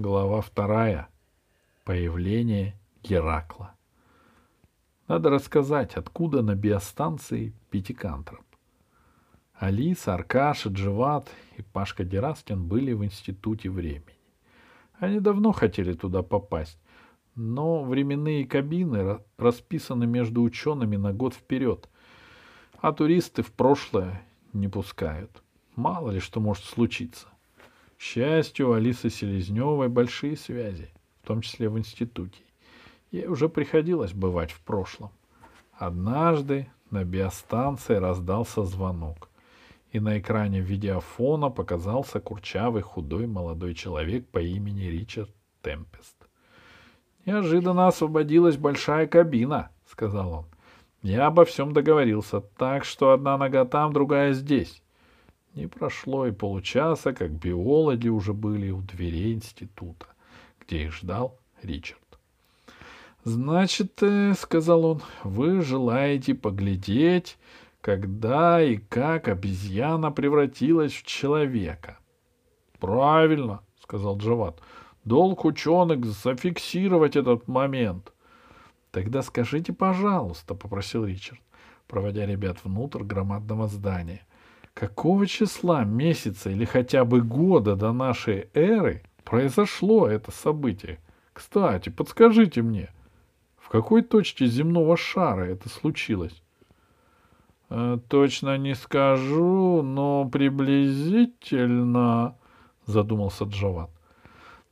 Глава вторая. Появление Геракла. Надо рассказать, откуда на биостанции Пятикантроп. Алиса, Аркаша, Джеват и Пашка Дераскин были в Институте времени. Они давно хотели туда попасть, но временные кабины расписаны между учеными на год вперед, а туристы в прошлое не пускают. Мало ли что может случиться. К счастью, у Алисы Селезневой большие связи, в том числе в институте. Ей уже приходилось бывать в прошлом. Однажды на биостанции раздался звонок, и на экране видеофона показался курчавый худой молодой человек по имени Ричард Темпест. «Неожиданно освободилась большая кабина», — сказал он. «Я обо всем договорился, так что одна нога там, другая здесь. Не прошло и получаса, как биологи уже были у дверей института, где их ждал Ричард. «Значит, э, — сказал он, — вы желаете поглядеть, когда и как обезьяна превратилась в человека?» «Правильно, — сказал Джават. Долг ученых зафиксировать этот момент». «Тогда скажите, пожалуйста, — попросил Ричард, проводя ребят внутрь громадного здания. Какого числа месяца или хотя бы года до нашей эры произошло это событие? Кстати, подскажите мне, в какой точке земного шара это случилось? Э, точно не скажу, но приблизительно, задумался Джават.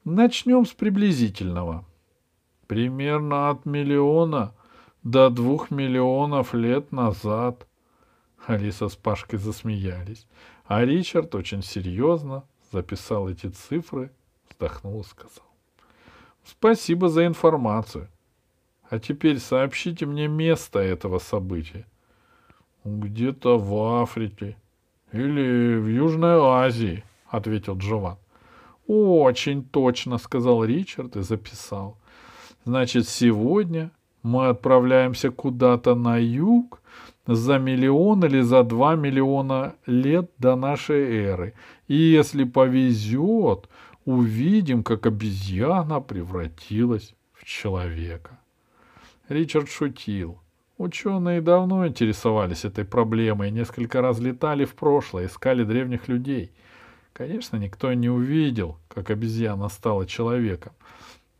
Начнем с приблизительного. Примерно от миллиона до двух миллионов лет назад. Алиса с Пашкой засмеялись, а Ричард очень серьезно записал эти цифры, вздохнул и сказал. Спасибо за информацию. А теперь сообщите мне место этого события. Где-то в Африке или в Южной Азии, ответил Джован. Очень точно, сказал Ричард и записал. Значит, сегодня мы отправляемся куда-то на юг, за миллион или за два миллиона лет до нашей эры. И если повезет, увидим, как обезьяна превратилась в человека. Ричард шутил. Ученые давно интересовались этой проблемой, несколько раз летали в прошлое, искали древних людей. Конечно, никто не увидел, как обезьяна стала человеком,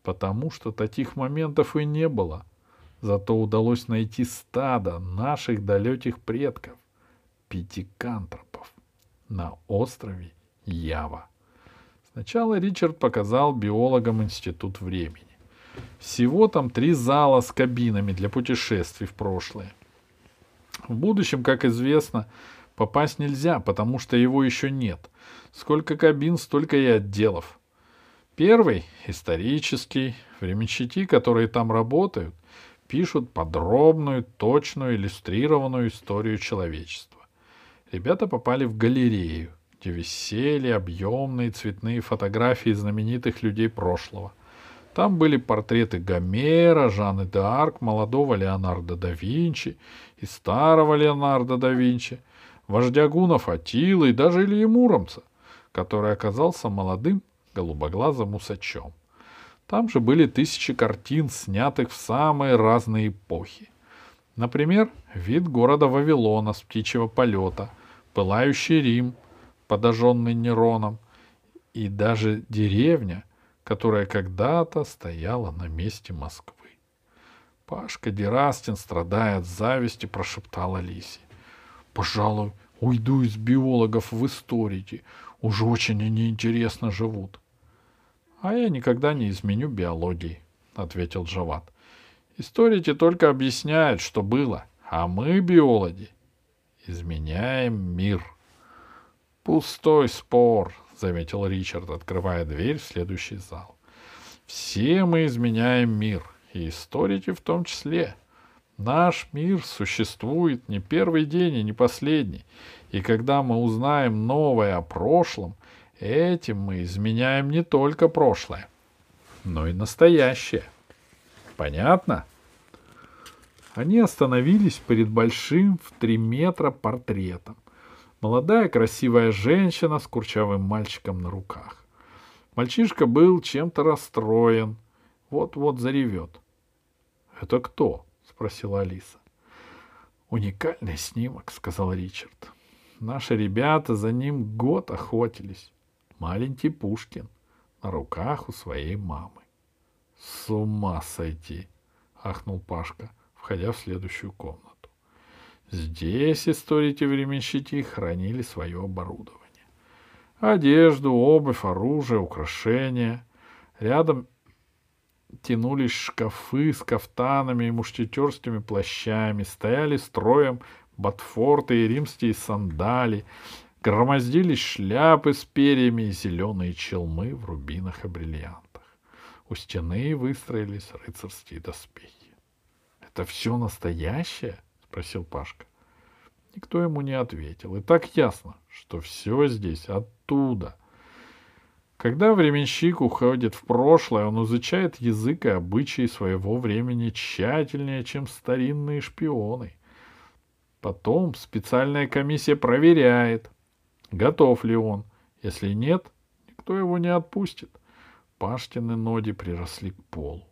потому что таких моментов и не было — Зато удалось найти стадо наших далеких предков, пятикантропов, на острове Ява. Сначала Ричард показал биологам Институт времени. Всего там три зала с кабинами для путешествий в прошлое. В будущем, как известно, попасть нельзя, потому что его еще нет. Сколько кабин, столько и отделов. Первый — исторический. Временщики, которые там работают, пишут подробную, точную, иллюстрированную историю человечества. Ребята попали в галерею, где висели объемные цветные фотографии знаменитых людей прошлого. Там были портреты Гомера, Жанны д'Арк, молодого Леонардо да Винчи и старого Леонардо да Винчи, вождя гунов Атилы и даже Ильи Муромца, который оказался молодым голубоглазым усачом. Там же были тысячи картин, снятых в самые разные эпохи. Например, вид города Вавилона с птичьего полета, пылающий Рим, подожженный Нероном, и даже деревня, которая когда-то стояла на месте Москвы. Пашка Дерастин, страдая от зависти, прошептал Алисе. «Пожалуй, уйду из биологов в историки. Уж очень они интересно живут. А я никогда не изменю биологии, ответил Джават. Историки только объясняют, что было, а мы, биологи, изменяем мир. Пустой спор, заметил Ричард, открывая дверь в следующий зал. Все мы изменяем мир, и историки в том числе. Наш мир существует не первый день и не последний, и когда мы узнаем новое о прошлом, Этим мы изменяем не только прошлое, но и настоящее. Понятно? Они остановились перед большим в три метра портретом. Молодая красивая женщина с курчавым мальчиком на руках. Мальчишка был чем-то расстроен. Вот-вот заревет. — Это кто? — спросила Алиса. — Уникальный снимок, — сказал Ричард. Наши ребята за ним год охотились. Маленький Пушкин на руках у своей мамы. — С ума сойти! — ахнул Пашка, входя в следующую комнату. Здесь историки временщики хранили свое оборудование. Одежду, обувь, оружие, украшения. Рядом тянулись шкафы с кафтанами и мушкетерскими плащами, стояли строем ботфорты и римские сандали, громоздились шляпы с перьями и зеленые челмы в рубинах и бриллиантах. У стены выстроились рыцарские доспехи. — Это все настоящее? — спросил Пашка. Никто ему не ответил. И так ясно, что все здесь оттуда. Когда временщик уходит в прошлое, он изучает язык и обычаи своего времени тщательнее, чем старинные шпионы. Потом специальная комиссия проверяет, готов ли он. Если нет, никто его не отпустит. Паштины ноги приросли к полу.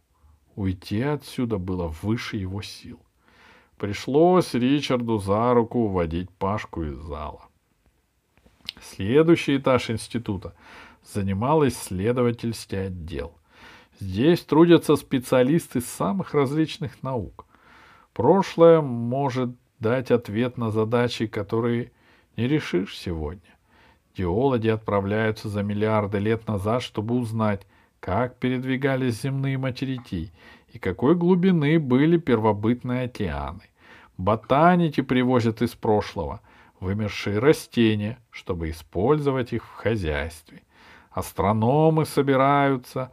Уйти отсюда было выше его сил. Пришлось Ричарду за руку уводить Пашку из зала. Следующий этаж института занимал исследовательский отдел. Здесь трудятся специалисты самых различных наук. Прошлое может дать ответ на задачи, которые не решишь сегодня. Геологи отправляются за миллиарды лет назад, чтобы узнать, как передвигались земные материки и какой глубины были первобытные океаны. Ботаники привозят из прошлого вымершие растения, чтобы использовать их в хозяйстве. Астрономы собираются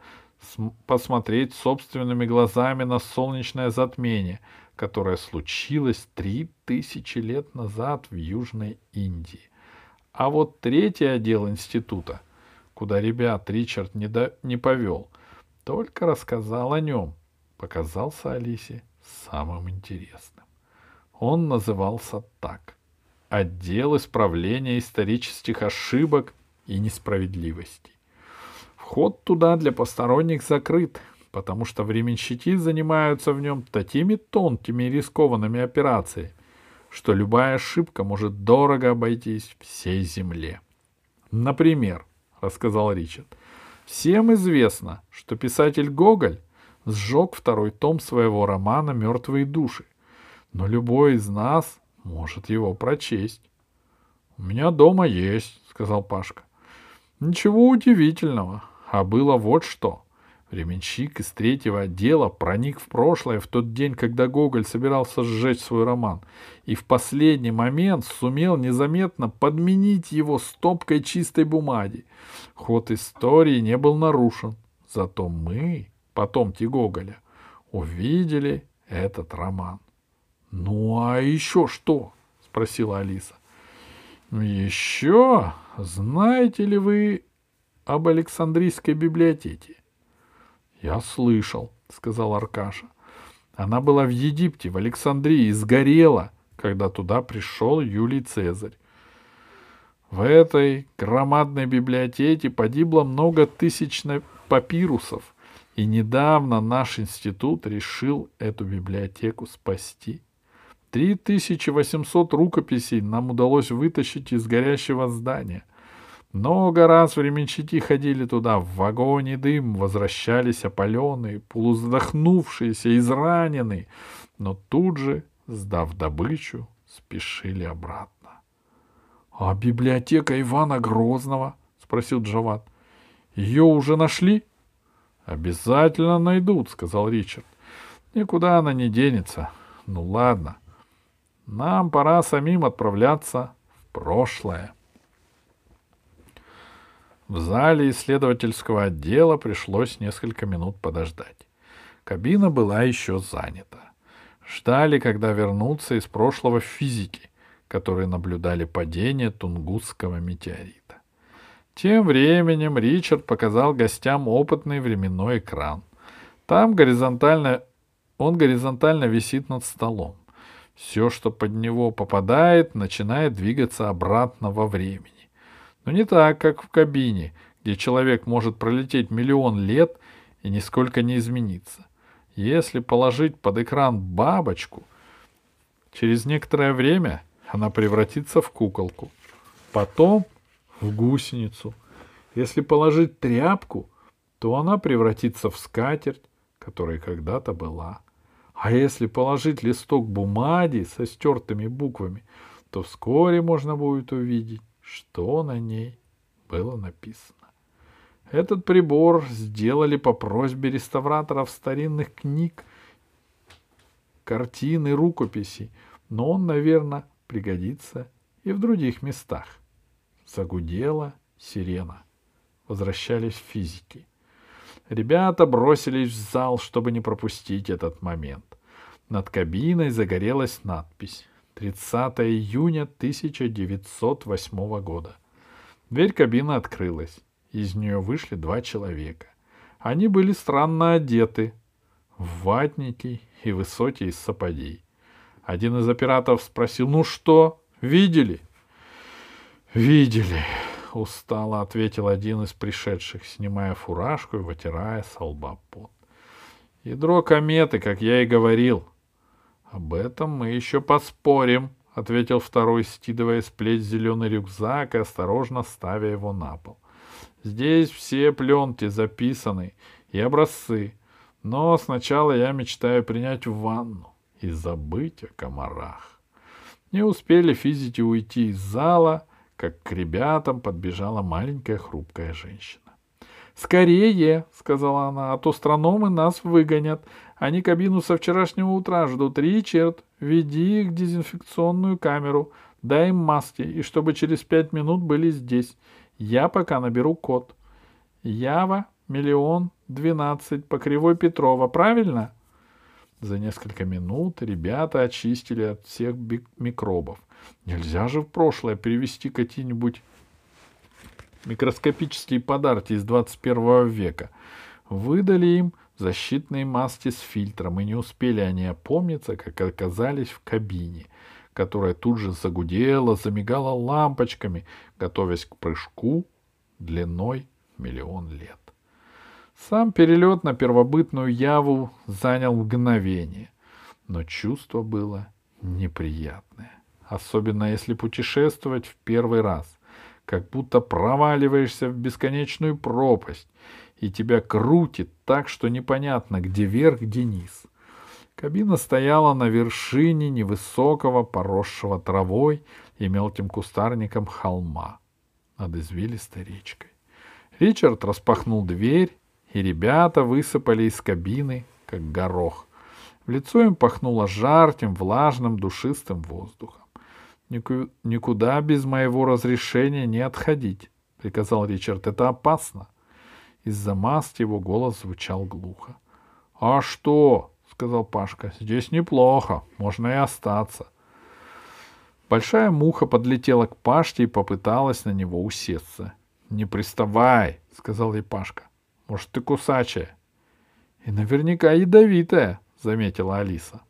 посмотреть собственными глазами на солнечное затмение, которое случилось три тысячи лет назад в Южной Индии. А вот третий отдел института, куда ребят Ричард не, до... не повел, только рассказал о нем, показался Алисе самым интересным. Он назывался так — «Отдел исправления исторических ошибок и несправедливостей». Вход туда для посторонних закрыт, потому что временщики занимаются в нем такими тонкими и рискованными операциями, что любая ошибка может дорого обойтись всей земле. Например, — рассказал Ричард, — всем известно, что писатель Гоголь сжег второй том своего романа «Мертвые души», но любой из нас может его прочесть. — У меня дома есть, — сказал Пашка. — Ничего удивительного, а было вот что. Временщик из третьего отдела проник в прошлое в тот день, когда Гоголь собирался сжечь свой роман, и в последний момент сумел незаметно подменить его стопкой чистой бумаги. Ход истории не был нарушен, зато мы, потомки Гоголя, увидели этот роман. — Ну а еще что? — спросила Алиса. — Еще знаете ли вы об Александрийской библиотеке? Я слышал, сказал Аркаша. Она была в Египте, в Александрии, и сгорела, когда туда пришел Юлий Цезарь. В этой громадной библиотеке погибло много тысяч папирусов, и недавно наш институт решил эту библиотеку спасти. 3800 рукописей нам удалось вытащить из горящего здания. Много раз временщики ходили туда, в вагоне дым, возвращались опаленные, полуздохнувшиеся, израненные, но тут же, сдав добычу, спешили обратно. — А библиотека Ивана Грозного? — спросил Джават. — Ее уже нашли? — Обязательно найдут, — сказал Ричард. — Никуда она не денется. Ну ладно. Нам пора самим отправляться в прошлое. — в зале исследовательского отдела пришлось несколько минут подождать. Кабина была еще занята. Ждали, когда вернутся из прошлого физики, которые наблюдали падение Тунгусского метеорита. Тем временем Ричард показал гостям опытный временной экран. Там горизонтально, он горизонтально висит над столом. Все, что под него попадает, начинает двигаться обратно во времени. Но не так, как в кабине, где человек может пролететь миллион лет и нисколько не измениться. Если положить под экран бабочку, через некоторое время она превратится в куколку, потом в гусеницу. Если положить тряпку, то она превратится в скатерть, которая когда-то была. А если положить листок бумаги со стертыми буквами, то вскоре можно будет увидеть, что на ней было написано. Этот прибор сделали по просьбе реставраторов старинных книг, картин и рукописей, но он, наверное, пригодится и в других местах. Загудела сирена. Возвращались физики. Ребята бросились в зал, чтобы не пропустить этот момент. Над кабиной загорелась надпись 30 июня 1908 года. Дверь кабины открылась. Из нее вышли два человека. Они были странно одеты, в ватники и высокие сапоги. Один из операторов спросил, ну что, видели? Видели, устало ответил один из пришедших, снимая фуражку и вытирая с лба пот. Ядро кометы, как я и говорил. Об этом мы еще поспорим, — ответил второй, скидывая с плеч зеленый рюкзак и осторожно ставя его на пол. Здесь все пленки записаны и образцы, но сначала я мечтаю принять ванну и забыть о комарах. Не успели физики уйти из зала, как к ребятам подбежала маленькая хрупкая женщина. «Скорее!» — сказала она, — «а то астрономы нас выгонят. Они кабину со вчерашнего утра ждут. Ричард, веди их в дезинфекционную камеру, дай им маски, и чтобы через пять минут были здесь. Я пока наберу код. Ява, миллион, двенадцать, по кривой Петрова, правильно?» За несколько минут ребята очистили от всех микробов. Нельзя же в прошлое привести какие-нибудь микроскопические подарки из 21 века. Выдали им защитные маски с фильтром, и не успели они опомниться, как оказались в кабине, которая тут же загудела, замигала лампочками, готовясь к прыжку длиной миллион лет. Сам перелет на первобытную Яву занял мгновение, но чувство было неприятное, особенно если путешествовать в первый раз, как будто проваливаешься в бесконечную пропасть, и тебя крутит так, что непонятно, где верх, где низ. Кабина стояла на вершине невысокого, поросшего травой и мелким кустарником холма над извилистой речкой. Ричард распахнул дверь, и ребята высыпали из кабины, как горох. В лицо им пахнуло жарким, влажным, душистым воздухом. «Никуда без моего разрешения не отходить», — приказал Ричард. «Это опасно». Из-за маски его голос звучал глухо. «А что?» — сказал Пашка. «Здесь неплохо, можно и остаться». Большая муха подлетела к Пашке и попыталась на него усесться. «Не приставай!» — сказал ей Пашка. Может, ты кусачая? — И наверняка ядовитая, — заметила Алиса.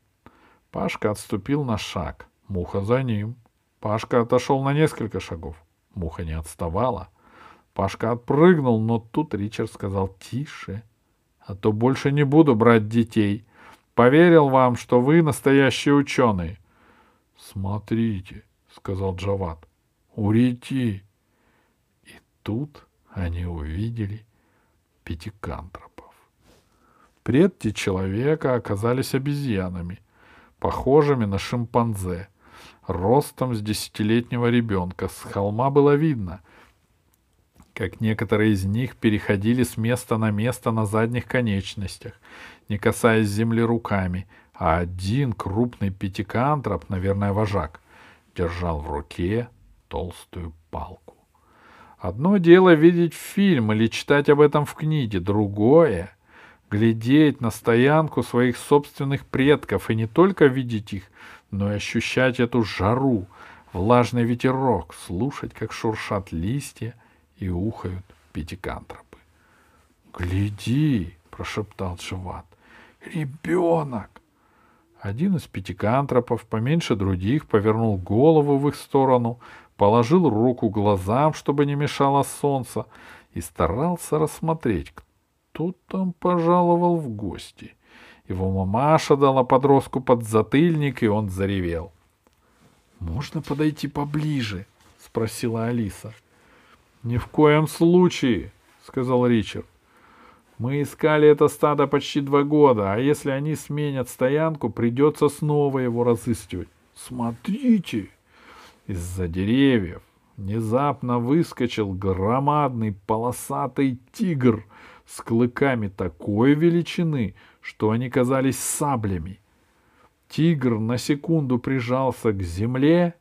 Пашка отступил на шаг. Муха за ним. Пашка отошел на несколько шагов. Муха не отставала. Пашка отпрыгнул, но тут Ричард сказал «Тише, а то больше не буду брать детей. Поверил вам, что вы настоящие ученые». «Смотрите», — сказал Джават, — «урети». И тут они увидели пятикантропов. Предки человека оказались обезьянами, похожими на шимпанзе, ростом с десятилетнего ребенка. С холма было видно, как некоторые из них переходили с места на место на задних конечностях, не касаясь земли руками, а один крупный пятикантроп, наверное, вожак, держал в руке толстую палку. Одно дело видеть фильм или читать об этом в книге, другое — глядеть на стоянку своих собственных предков и не только видеть их, но и ощущать эту жару, влажный ветерок, слушать, как шуршат листья и ухают пятикантропы. «Гляди!» — прошептал Джават. «Ребенок!» Один из пятикантропов, поменьше других, повернул голову в их сторону, положил руку глазам, чтобы не мешало солнце, и старался рассмотреть, кто там пожаловал в гости. Его мамаша дала подростку под затыльник, и он заревел. «Можно подойти поближе?» — спросила Алиса. «Ни в коем случае», — сказал Ричард. «Мы искали это стадо почти два года, а если они сменят стоянку, придется снова его разыскивать. Смотрите!» Из-за деревьев внезапно выскочил громадный полосатый тигр с клыками такой величины, что они казались саблями. Тигр на секунду прижался к земле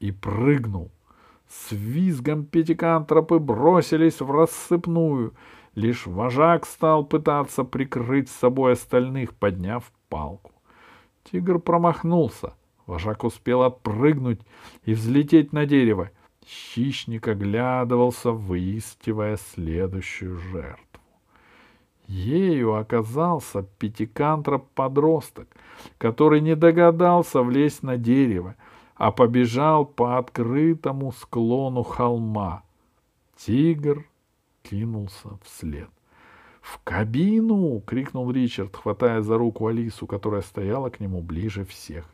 и прыгнул. С визгом пятикантропы бросились в рассыпную. Лишь вожак стал пытаться прикрыть с собой остальных, подняв палку. Тигр промахнулся. Вожак успел отпрыгнуть и взлететь на дерево. Хищник оглядывался, выискивая следующую жертву. Ею оказался пятикантроп-подросток, который не догадался влезть на дерево, а побежал по открытому склону холма. Тигр кинулся вслед. «В кабину!» — крикнул Ричард, хватая за руку Алису, которая стояла к нему ближе всех.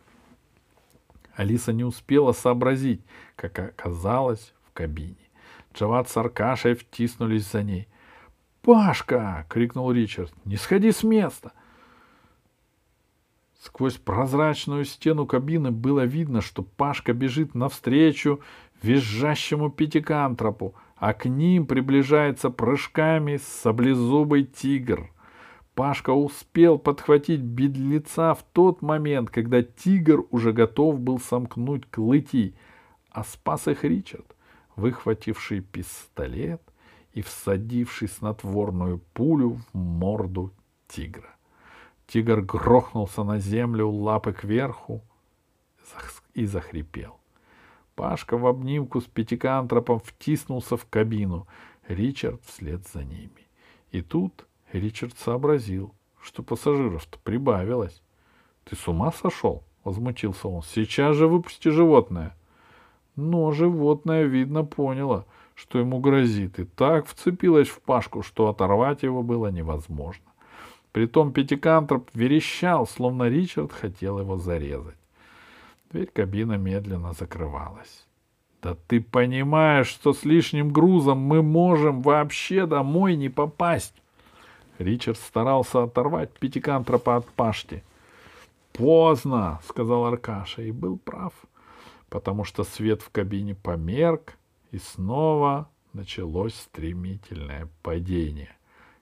Алиса не успела сообразить, как оказалась в кабине. Джават с Аркашей втиснулись за ней. «Пашка!» — крикнул Ричард. «Не сходи с места!» Сквозь прозрачную стену кабины было видно, что Пашка бежит навстречу визжащему пятикантропу, а к ним приближается прыжками саблезубый тигр — Пашка успел подхватить бедлеца в тот момент, когда тигр уже готов был сомкнуть клыки, а спас их Ричард, выхвативший пистолет и всадивший снотворную пулю в морду тигра. Тигр грохнулся на землю, лапы кверху и захрипел. Пашка в обнимку с пятикантропом втиснулся в кабину, Ричард вслед за ними. И тут Ричард сообразил, что пассажиров-то прибавилось. — Ты с ума сошел? — возмутился он. — Сейчас же выпусти животное. Но животное, видно, поняло, что ему грозит, и так вцепилось в Пашку, что оторвать его было невозможно. Притом пятикантроп верещал, словно Ричард хотел его зарезать. Дверь кабины медленно закрывалась. «Да ты понимаешь, что с лишним грузом мы можем вообще домой не попасть!» Ричард старался оторвать пятикантропа от пашти. «Поздно!» — сказал Аркаша, и был прав, потому что свет в кабине померк, и снова началось стремительное падение.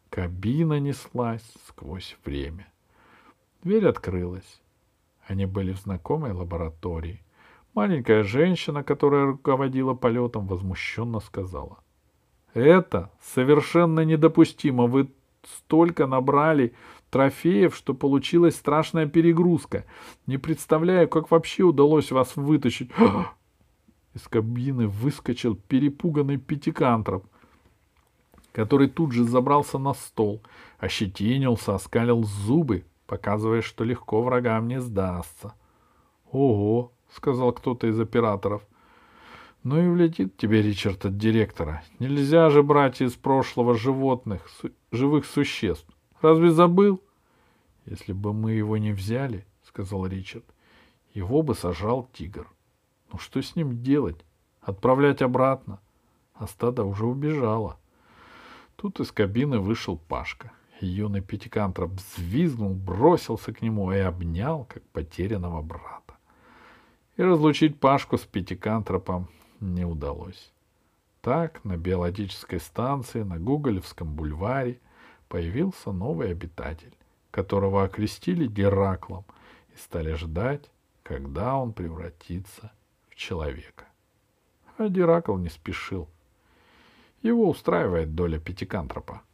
Кабина неслась сквозь время. Дверь открылась. Они были в знакомой лаборатории. Маленькая женщина, которая руководила полетом, возмущенно сказала. «Это совершенно недопустимо. Вы столько набрали трофеев, что получилась страшная перегрузка. Не представляю, как вообще удалось вас вытащить. Из кабины выскочил перепуганный пятикантроп, который тут же забрался на стол, ощетинился, оскалил зубы, показывая, что легко врагам не сдастся. — Ого! — сказал кто-то из операторов. Ну и влетит тебе, Ричард, от директора. Нельзя же брать из прошлого животных, су- живых существ. Разве забыл? Если бы мы его не взяли, — сказал Ричард, — его бы сажал тигр. Ну что с ним делать? Отправлять обратно? А стадо уже убежало. Тут из кабины вышел Пашка. Юный пятикантроп взвизгнул, бросился к нему и обнял, как потерянного брата. И разлучить Пашку с пятикантропом не удалось. Так на биологической станции на Гоголевском бульваре появился новый обитатель, которого окрестили Гераклом и стали ждать, когда он превратится в человека. А Геракл не спешил. Его устраивает доля пятикантропа —